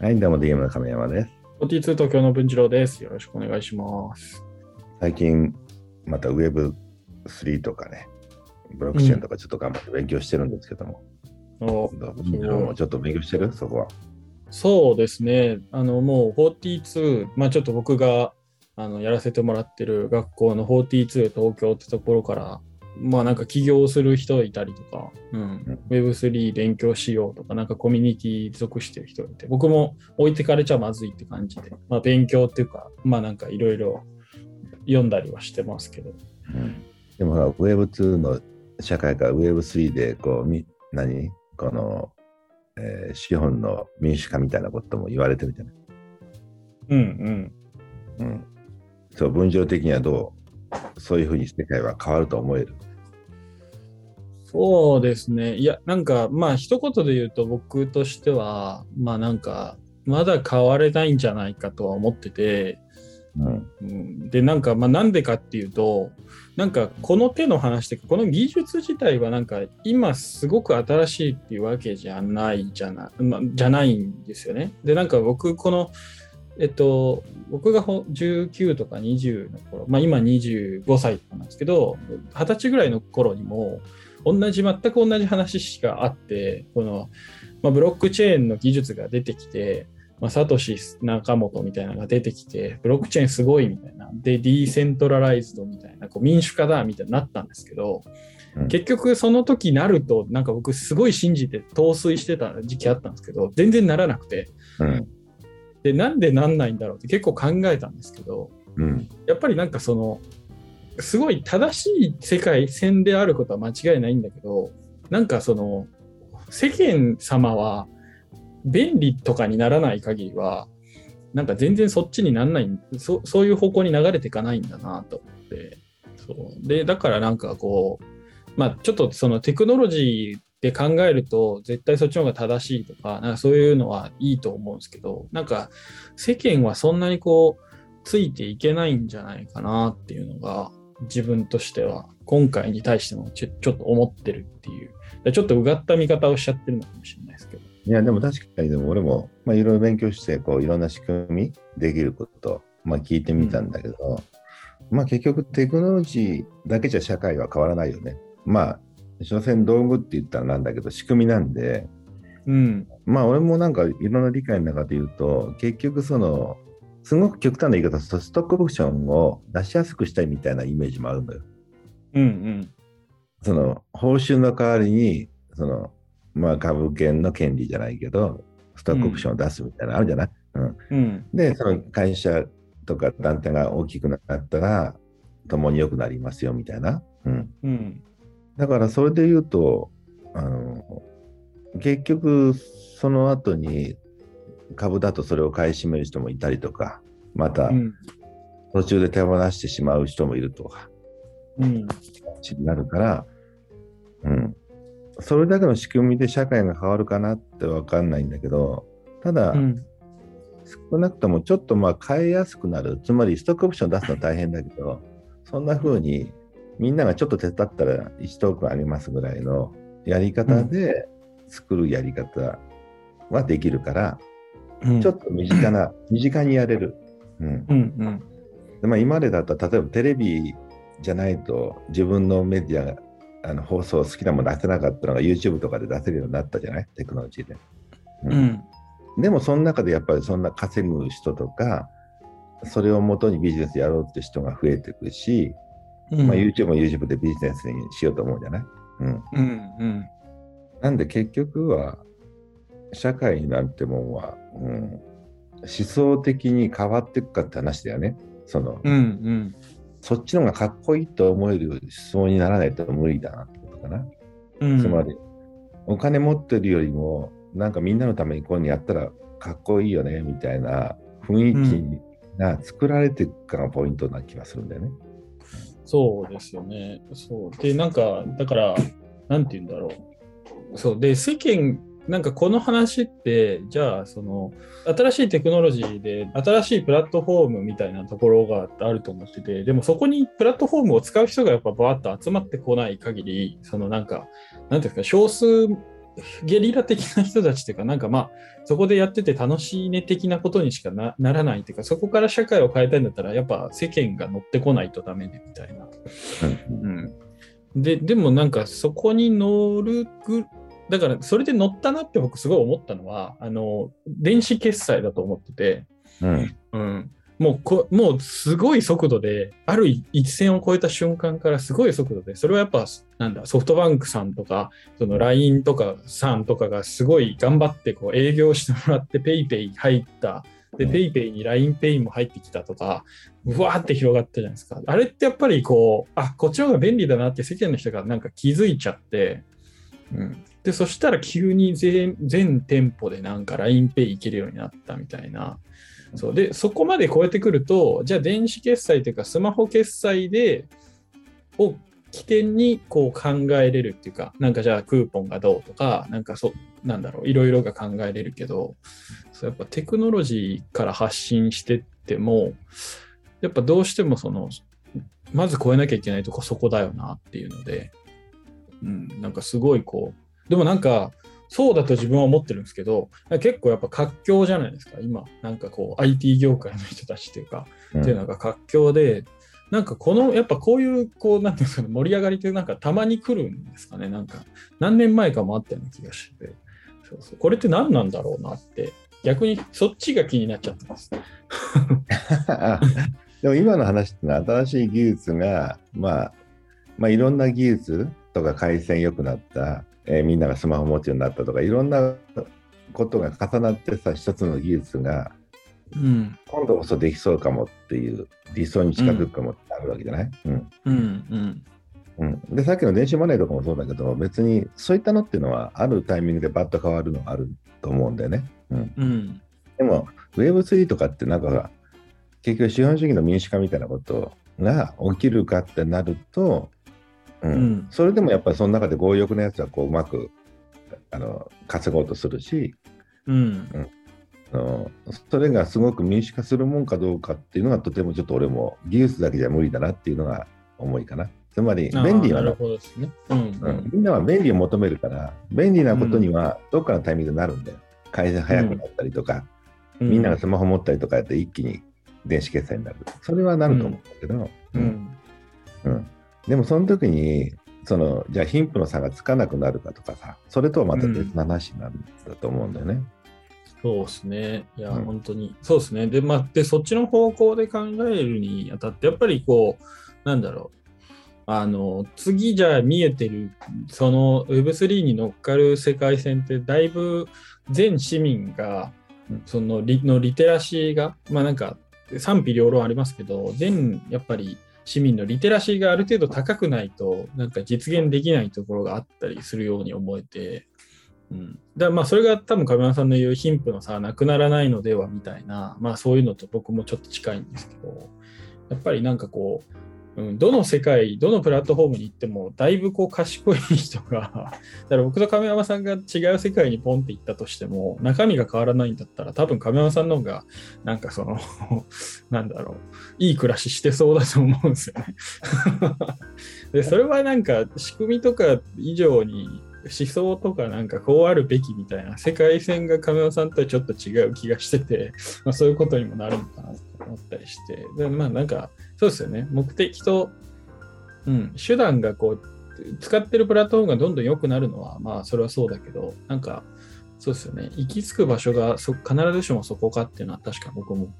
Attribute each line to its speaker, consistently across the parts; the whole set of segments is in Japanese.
Speaker 1: はい、どうも DM の亀山です。
Speaker 2: 42東京の文次郎です。よろしくお願いします。
Speaker 1: 最近、また Web3 とかね、ブロックチェーンとかちょっと頑張って勉強してるんですけども、う
Speaker 2: すごい
Speaker 1: もちょっと勉強してる？そこは。
Speaker 2: そうですね。あの、もう42、まあちょっと僕があのやらせてもらってる学校の42東京ってところから、まあなんか起業する人いたりとか、うん、Web3 勉強しようとか、なんかコミュニティ属してる人がいて、僕も置いてかれちゃまずいって感じで、まあ勉強っていうか、まあなんかいろいろ読んだりはしてますけど、
Speaker 1: うんでもほら、Web2 の社会から Web3 で、こう、み何？この、えー資本の民主化みたいなことも言われてるじゃない？
Speaker 2: うんうん。
Speaker 1: うん。そう、分情的にはどう？そういうふうに世界は変わると思える？
Speaker 2: そうですね。いや、なんか、まあ、一言で言うと、僕としては、まあ、なんか、まだ変われないんじゃないかとは思ってて、
Speaker 1: うん。
Speaker 2: うんで、なんか、まあ、なんでかっていうと、なんか、この手の話って、この技術自体は、なんか、今、すごく新しいっていうわけじゃないじゃない、まあ、じゃないんですよね。で、なんか、僕、この、えっと、僕がほ19とか20の頃、まあ、今25歳とかなんですけど、20歳ぐらいの頃にも、同じ、全く同じ話しかあって、この、まあ、ブロックチェーンの技術が出てきて、まあ、サトシ・ナカモトみたいなのが出てきて、ブロックチェーンすごいみたいな、で、ディーセントラライズドみたいな、こう民主化だみたいになったんですけど、
Speaker 1: うん
Speaker 2: 結局その時なると、なんか僕すごい信じて陶酔してた時期あったんですけど、全然ならなくて、
Speaker 1: うん。
Speaker 2: で、なんでなんないんだろうって結構考えたんですけど、
Speaker 1: うん。
Speaker 2: やっぱりなんかその、すごい正しい世界線であることは間違いないんだけど、なんかその、世間様は便利とかにならない限りは、なんか全然そっちにならないそ、そういう方向に流れていかないんだなと思って、そう。で、だからなんかこう、まあちょっとそのテクノロジーで考えると絶対そっちの方が正しいとか、なんかそういうのはいいと思うんですけど、なんか世間はそんなにこう、ついていけないんじゃないかなっていうのが自分としては今回に対してもちょちょっと思ってるっていうでちょっとうがった見方をしちゃってるのかもしれないですけど。
Speaker 1: いや、でも確かに、でも俺も、まあ、いろいろ勉強して、こう、いろんな仕組みできること、まあ、聞いてみたんだけど、まあ、結局、テクノロジーだけじゃ社会は変わらないよね。まあ、所詮道具って言ったらなんだけど、仕組みなんで、
Speaker 2: うん。
Speaker 1: まあ、俺もなんか、いろんな理解の中で言うと、結局、その、すごく極端な言い方すると、ストックオプションを出しやすくしたいみたいなイメージもあるのよ。
Speaker 2: うんうん。
Speaker 1: その、報酬の代わりに、その、まあ、株券の権利じゃないけど、ストックオプションを出すみたいなのあるじゃない、うん
Speaker 2: うん。
Speaker 1: で、その会社とか団体が大きくなったら、共に良くなりますよみたいな。うん、
Speaker 2: うん。
Speaker 1: だから、それで言うと、あの結局、その後に株だとそれを買い占める人もいたりとか、また
Speaker 2: うん。
Speaker 1: 途中で手放してしまう人もいるとか、
Speaker 2: うん。
Speaker 1: になるから、うん、それだけの仕組みで社会が変わるかなって分かんないんだけど、ただ、
Speaker 2: うん。
Speaker 1: 少なくともちょっとまあ変えやすくなる、つまりストックオプション出すのは大変だけど、そんな風にみんながちょっと手伝ったら1トークンあげますぐらいのやり方で作るやり方はできるから、
Speaker 2: うん。
Speaker 1: ちょっと身近な、身近にやれる。うん
Speaker 2: うんうん。
Speaker 1: でまあ、今までだったら、例えばテレビじゃないと自分のメディアがあの放送好きなもの出せなかったのが YouTube とかで出せるようになったじゃない？テクノロジーで。う
Speaker 2: うん。
Speaker 1: でもその中でやっぱりそんな稼ぐ人とか、それをもとにビジネスやろうって人が増えていくし、
Speaker 2: うん。
Speaker 1: まあ、YouTube も YouTube でビジネスにしようと思うじゃない、うん、
Speaker 2: うん。うん。
Speaker 1: なんで結局は、社会なんてもんは、うん、思想的に変わっていくかって話だよね。その、
Speaker 2: うん。うん。
Speaker 1: そっちの方がかっこいいと思える思想にならないと無理だなってことかな。
Speaker 2: うん。
Speaker 1: つまり、お金持ってるよりも、なんかみんなのためにこういうのやったらかっこいいよねみたいな雰囲気が作られていくかがポイントな気がするんだよね。
Speaker 2: そうですよね。そう。で、なんか、だから、なんて言うんだろう。そう。で、世間、なんかこの話って、じゃあ、その、新しいテクノロジーで、新しいプラットフォームみたいなところがあると思ってて、でもそこにプラットフォームを使う人がやっぱバーッと集まってこない限り、そのなんか、なんていうんですか、少数ゲリラ的な人たちっていうか、なんかまあ、そこでやってて楽しいね的なことにしかなならないっていうか、そこから社会を変えたいんだったら、やっぱ世間が乗ってこないとダメねみたいな。うん、で、でもなんかそこに乗るぐ、だからそれで乗ったなって僕すごい思ったのは、あの、電子決済だと思ってて、
Speaker 1: うん。
Speaker 2: うん、もうこもうすごい速度で、ある一線を越えた瞬間からすごい速度で、それはやっぱなんだソフトバンクさんとか、その LINE とかさんとかがすごい頑張ってこう営業してもらって PayPay 入った。で、
Speaker 1: うん
Speaker 2: PayPay に LINEPay も入ってきたとか、うわーって広がったじゃないですか。あれってやっぱりこう、あ、こっちの方が便利だなって世間の人がなんか気づいちゃって、うん、で、そしたら急に全全店舗でなんか LINEPay いけるようになったみたいな。そうで、そこまで超えてくると、じゃあ電子決済というかスマホ決済で、を起点にこう考えれるっていうか、なんかじゃあクーポンがどうとか、なんかそ、なんだろう、いろいろが考えれるけど、そうやっぱテクノロジーから発信してっても、やっぱどうしてもその、まず超えなきゃいけないとこそこだよなっていうので、うん、なんかすごいこう、でもなんか、そうだと自分は思ってるんですけど、結構やっぱ活況じゃないですか、今。なんかこう、IT 業界の人たちっていうか、
Speaker 1: うん
Speaker 2: っていうのが活況で、なんかこの、やっぱこういう、こう、なんていうんですかね、盛り上がりってなんかたまに来るんですかね、なんか、何年前かもあったような気がして、そうそうこれって何なんだろうなって、逆にそっちが気になっちゃってます。
Speaker 1: あ でも今の話ってのは新しい技術が、まあ、まあいろんな技術とか回線良くなった、えーみんながスマホ持つようになったとかいろんなことが重なってさ一つの技術が
Speaker 2: うん、
Speaker 1: 今度こそできそうかもっていう理想に近づくかもってあるわけじゃない、うん。
Speaker 2: うん、うん、
Speaker 1: うん、でさっきの電子マネーとかもそうだけど別にそういったのっていうのはあるタイミングでバッと変わるのがあると思うんだよね。うん、
Speaker 2: うん、
Speaker 1: でも Web3 とかってなんか結局資本主義の民主化みたいなことが起きるかってなると、うん。
Speaker 2: うん。
Speaker 1: それでもやっぱりその中で強欲なやつはこううまくあの稼ごうとするし
Speaker 2: うん、
Speaker 1: あのそれがすごく民主化するもんかどうかっていうのがとてもちょっと俺も技術だけじゃ無理だなっていうのが思いかな。つまり便利は
Speaker 2: ね。うん、
Speaker 1: うん、みんなは便利を求めるから便利なことにはどっかのタイミングでなるんだよ。回線早くなったりとか、
Speaker 2: うん、
Speaker 1: みんながスマホ持ったりとかやって一気に電子決済になる。それはなると思うんだけど、
Speaker 2: うん、
Speaker 1: うんでもその時に、そのじゃあ貧富の差がつかなくなるかとかさ、それとはまた別な話になるんだと思うんだよね。
Speaker 2: そうですね。いや、
Speaker 1: うん
Speaker 2: 本当に。そうですね。で、まあ、で、そっちの方向で考えるにあたって、やっぱりこう、なんだろう。あの、次じゃあ見えてる、その Web3 に乗っかる世界線って、だいぶ全市民が
Speaker 1: うん、
Speaker 2: そのリのリテラシーが、まあなんか、賛否両論ありますけど、全、やっぱり、市民のリテラシーがある程度高くないと、なんか実現できないところがあったりするように思えて、うん、だからまあそれが多分亀山さんの言う貧富の差はなくならないのではみたいな、まあそういうのと僕もちょっと近いんですけど、やっぱりなんかこう、うん、どの世界、どのプラットフォームに行っても、だいぶこう賢い人が、だから僕と亀山さんが違う世界にポンって行ったとしても、中身が変わらないんだったら、多分亀山さんの方が、なんかその、なんだろう、いい暮らししてそうだと思うんですよね。で、それはなんか仕組みとか以上に、思想とかなんかこうあるべきみたいな世界線が亀尾さんとはちょっと違う気がしてて、まあ、そういうことにもなるのかなと思ったりしてでまあなんかそうですよね。目的と、うん、手段がこう使ってるプラットフォームがどんどん良くなるのはまあそれはそうだけどなんかそうですよね。行き着く場所がそ必ずしもそこかっていうのは確か僕も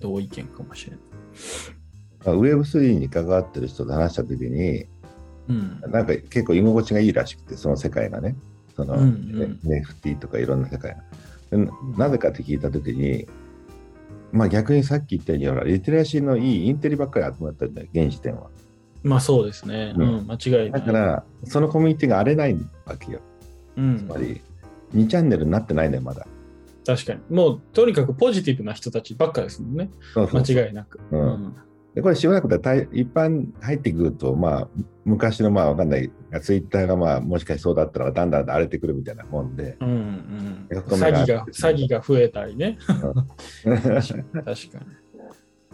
Speaker 2: 同意見かもしれない。
Speaker 1: まあ Web3 に関わってる人と話した時に、
Speaker 2: うん。
Speaker 1: なんか結構居心地がいいらしくて、その世界がね、その、
Speaker 2: うんうん。
Speaker 1: ね NFT とかいろんな世界が。でなぜかって聞いた時に、まあ逆にさっき言ったように、ほら、リテラシーのいいインテリばっかり集まったんだよ、現時点は。
Speaker 2: まあそうですね。
Speaker 1: う
Speaker 2: うんん、間違いない。
Speaker 1: だから、そのコミュニティが荒れないわけよ。
Speaker 2: うん
Speaker 1: つまり、2チャンネルになってないのよ、まだ。
Speaker 2: 確かに。もう、とにかくポジティブな人たちばっかですもんね。間違いなく。
Speaker 1: うんでこれしばらくで大一般入ってくると、まあ、昔のまあわかんない、ツイッターがまあもしかしてそうだったらだんだん荒れてくるみたいなもんで、
Speaker 2: うんうん詐欺が、詐欺が増えたりね。
Speaker 1: うん
Speaker 2: 確か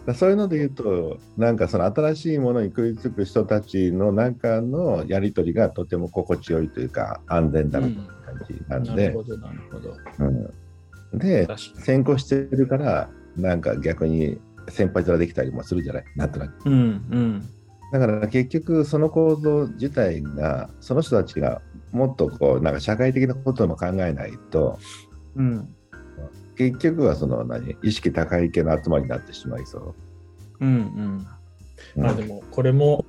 Speaker 2: に。
Speaker 1: そういうので言うと、なんかその新しいものに食いつく人たちの中のやり取りがとても心地よいというか、安全だなという感じなんで、
Speaker 2: なるほど、なるほど。
Speaker 1: うん、で。先行してるから、なんか逆に先輩面できたりもするじゃない、なんとなく。
Speaker 2: うんうん。
Speaker 1: だから結局、その構造自体が、その人たちがもっとこう、なんか社会的なことも考えないと、
Speaker 2: うん。
Speaker 1: 結局はその何、意識高い系の集まりになってしまいそう。
Speaker 2: うんうん。
Speaker 1: うん
Speaker 2: まあでも、これも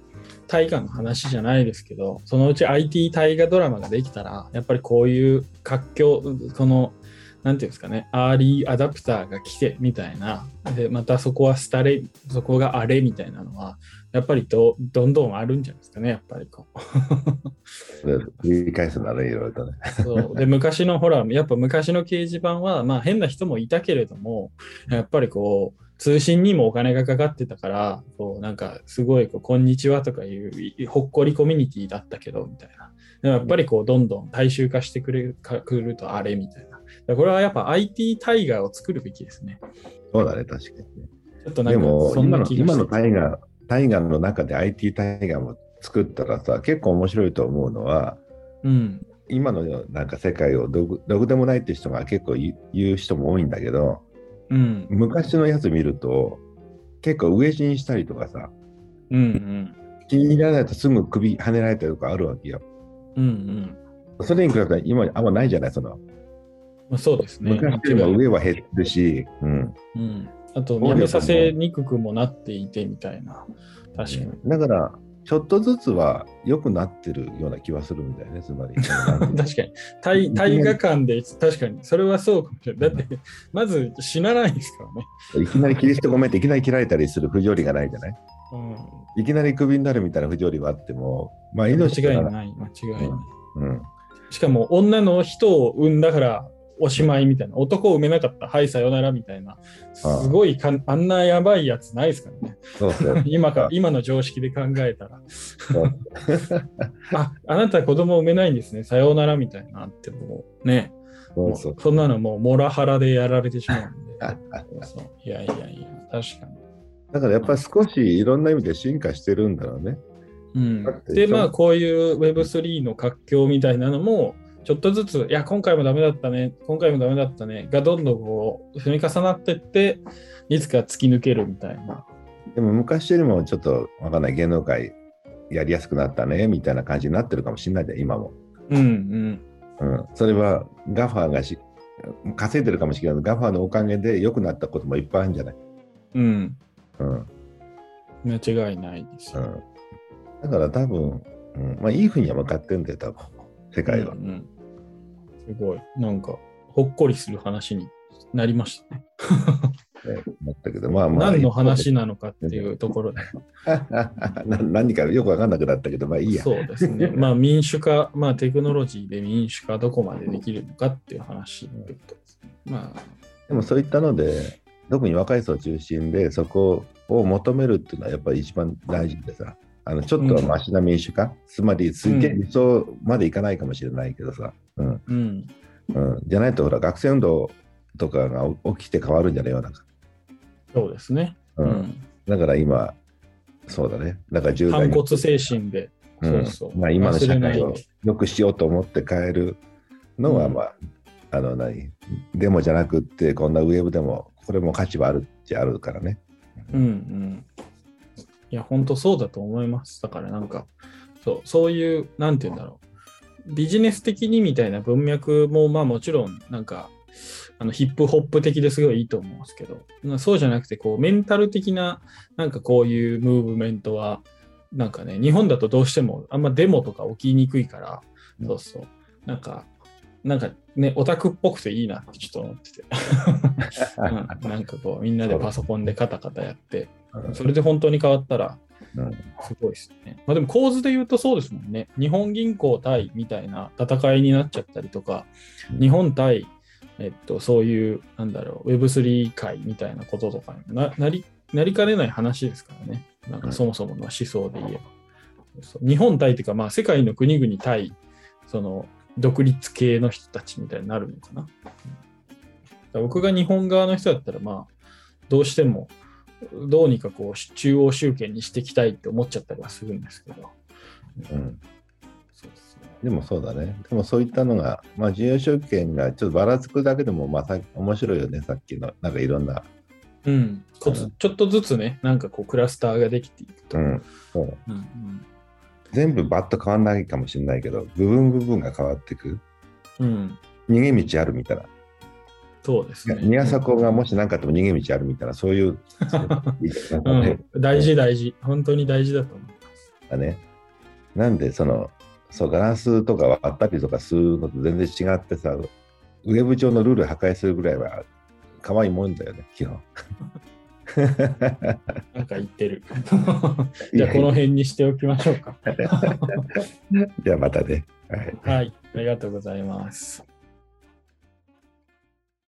Speaker 2: 大河の話じゃないですけど、そのうち IT 大河ドラマができたら、やっぱりこういう活況、この、なんていうんですかね、アーリーアダプターが来てみたいな、で、またそこは廃れ、そこがあれみたいなのは、やっぱりどどんどんあるんじゃないですかね、やっぱりこう。
Speaker 1: で繰り返すならいろいろとね。
Speaker 2: そうで昔のほら、やっぱ昔の掲示板は、まあ変な人もいたけれども、やっぱりこう、通信にもお金がかかってたから、こうなんかすごいこう、こんにちはとかいういほっこりコミュニティだったけど、みたいな。やっぱりこう、どんどん大衆化してくれるかくるとあれみたいな。これはやっぱ IT タイガーを作るべきですね。
Speaker 1: そうだね、確かにね。
Speaker 2: ちょっとなんか
Speaker 1: でも、
Speaker 2: そん
Speaker 1: 今の
Speaker 2: な気が
Speaker 1: 今のタイガー、タイガーの中で IT タイガーも作ったらさ、結構面白いと思うのは、
Speaker 2: うん。
Speaker 1: 今のなんか世界をどこでもないって人が結構言う言う人も多いんだけど、
Speaker 2: うん。
Speaker 1: 昔のやつ見ると、結構上死にしたりとかさ、
Speaker 2: うんうん。
Speaker 1: 気に入らないとすぐ首跳ねられたりとかあるわけよ。
Speaker 2: うんうん。
Speaker 1: それに比べたら今あんまないじゃない、その。
Speaker 2: まあ、そうですね。
Speaker 1: 昔よりも上は減ってるし、うん。
Speaker 2: うん。あと、やめさせにくくもなっていてみたいな。確かに。
Speaker 1: だから、ちょっとずつは良くなってるような気はするんだよね、つまり。
Speaker 2: 確かに。大大河間で、確かに。それはそうかもしれない。だって、まず死なないですからね。
Speaker 1: いきなりキリストごめんっていきなり切られたりする不条理がないじゃない？
Speaker 2: うん。
Speaker 1: いきなりクビになるみたいな不条理はあっても、まあ命
Speaker 2: 間違い
Speaker 1: が
Speaker 2: ない。間違いない。
Speaker 1: うん。
Speaker 2: しかも、女の人を産んだから、おしまいみたいな。男を産めなかった。はい、さよならみたいな。すごいかん、あんなやばいやつないですからね。
Speaker 1: そうそう。
Speaker 2: 今か、今の常識で考えたら。あ、あなた子供産めないんですね。さようならみたいなってもうね。も
Speaker 1: そうそ
Speaker 2: んなのもうモラハラでやられてしまうんで。そういやいやいや、確かに。
Speaker 1: だからやっぱり少しいろんな意味で進化してるんだろうね。
Speaker 2: うんで、まあ、こういう Web3 の活況みたいなのも、ちょっとずつ、いや、今回もダメだったね、今回もダメだったね、がどんどんこう、積み重なっていって、いつか突き抜けるみたいな。
Speaker 1: でも昔よりもちょっとわかんない芸能界やりやすくなったねみたいな感じになってるかもしれないじゃん、今も。
Speaker 2: うんうん。
Speaker 1: うん。それはガファーがし稼いでるかもしれないガファーのおかげで良くなったこともいっぱいあるんじゃない？
Speaker 2: うん。
Speaker 1: うん。
Speaker 2: 間違いないですよ。
Speaker 1: うん。だから多分、うん、まあいいふうには向かってんだよ、多分。世界は
Speaker 2: う。んうんすごい。なんか、ほっこりする話になりましたね。
Speaker 1: ね思ったけど、まあまあ。
Speaker 2: 何の話なのかっていうところで。
Speaker 1: な何かよくわかんなくなったけど、まあいいや。
Speaker 2: そうですね。まあ民主化、まあテクノロジーで民主化どこまでできるのかっていう話ってことですね。まあ、
Speaker 1: でもそういったので、特に若い層中心でそこを求めるっていうのはやっぱり一番大事でさ、あのちょっとはマシな民主化、つまりすげえ
Speaker 2: うん
Speaker 1: 理想までいかないかもしれないけどさ、うん。
Speaker 2: うん。
Speaker 1: うん、じゃないとほら学生運動とかが起きて変わるんじゃないよな
Speaker 2: そうですね。
Speaker 1: う
Speaker 2: うん。ん。
Speaker 1: だから今、そうだね、だから10代
Speaker 2: 反
Speaker 1: に
Speaker 2: 骨精神で、
Speaker 1: うん。
Speaker 2: そうそう。
Speaker 1: まあ、今の社会を
Speaker 2: 忘れないで。
Speaker 1: 良くしようと思って変えるのは、
Speaker 2: うん。
Speaker 1: まあ、あの何、デモじゃなくって、こんなウェブでも、これも価値はあるっちゃあるからね。
Speaker 2: うんうん。いや、本当そうだと思います。だからなんか、そう、そういう、なんて言うんだろう。ビジネス的にみたいな文脈も、まあもちろん、なんか、あのヒップホップ的ですごいいいと思うんですけど、まあそうじゃなくて、こう、メンタル的な、なんかこういうムーブメントは、なんかね、日本だとどうしてもあんまデモとか起きにくいから、そうそう。なんか、なんかね、オタクっぽくていいなってちょっと思ってて。うんなんかこう、みんなでパソコンでカタカタやって、
Speaker 1: うん
Speaker 2: それで本当に変わったら、
Speaker 1: うん
Speaker 2: すごいですね。まあでも構図で言うとそうですもんね。日本銀行対みたいな戦いになっちゃったりとか、
Speaker 1: うん
Speaker 2: 日本対、えっと、そういう、なんだろう、Web3 界みたいなこととかにななりなりかねない話ですからね。なんかそもそもの思想で言えば。日本対っていうか、まあ世界の国々対、その独立系の人たちみたいになるのかな。から僕が日本側の人だったら、まあ、どうしても、どうにかこう中央集権にしていきたいって思っちゃったりはするんですけど。
Speaker 1: うん。
Speaker 2: そうですね。
Speaker 1: でもそうだね。でもそういったのが、まあ、重要証券がちょっとばらつくだけでも、まあ、さ面白いよね、さっきの。なんかいろんな。
Speaker 2: うん。こつちょっとずつね、なんかこうクラスターができていくと。
Speaker 1: うん。そう
Speaker 2: うんうん
Speaker 1: 全部バッと変わんないかもしれないけど、部分部分が変わっていく。
Speaker 2: うん。
Speaker 1: 逃げ道あるみたいな。
Speaker 2: そうですね。
Speaker 1: 宮迫がもし何かあっても逃げ道あるみたいな、そういう。
Speaker 2: うん、大事大事。本当に大事だと思います。
Speaker 1: だね。なんで、その、そう、ガラスとか割ったりとかするのと全然違ってさ、ウェブ上のルール破壊するぐらいは可愛いもんだよね、基本。
Speaker 2: なんか言ってる。じゃあこの辺にしておきましょうか。
Speaker 1: じゃあまたね。はい
Speaker 2: はい。ありがとうございます。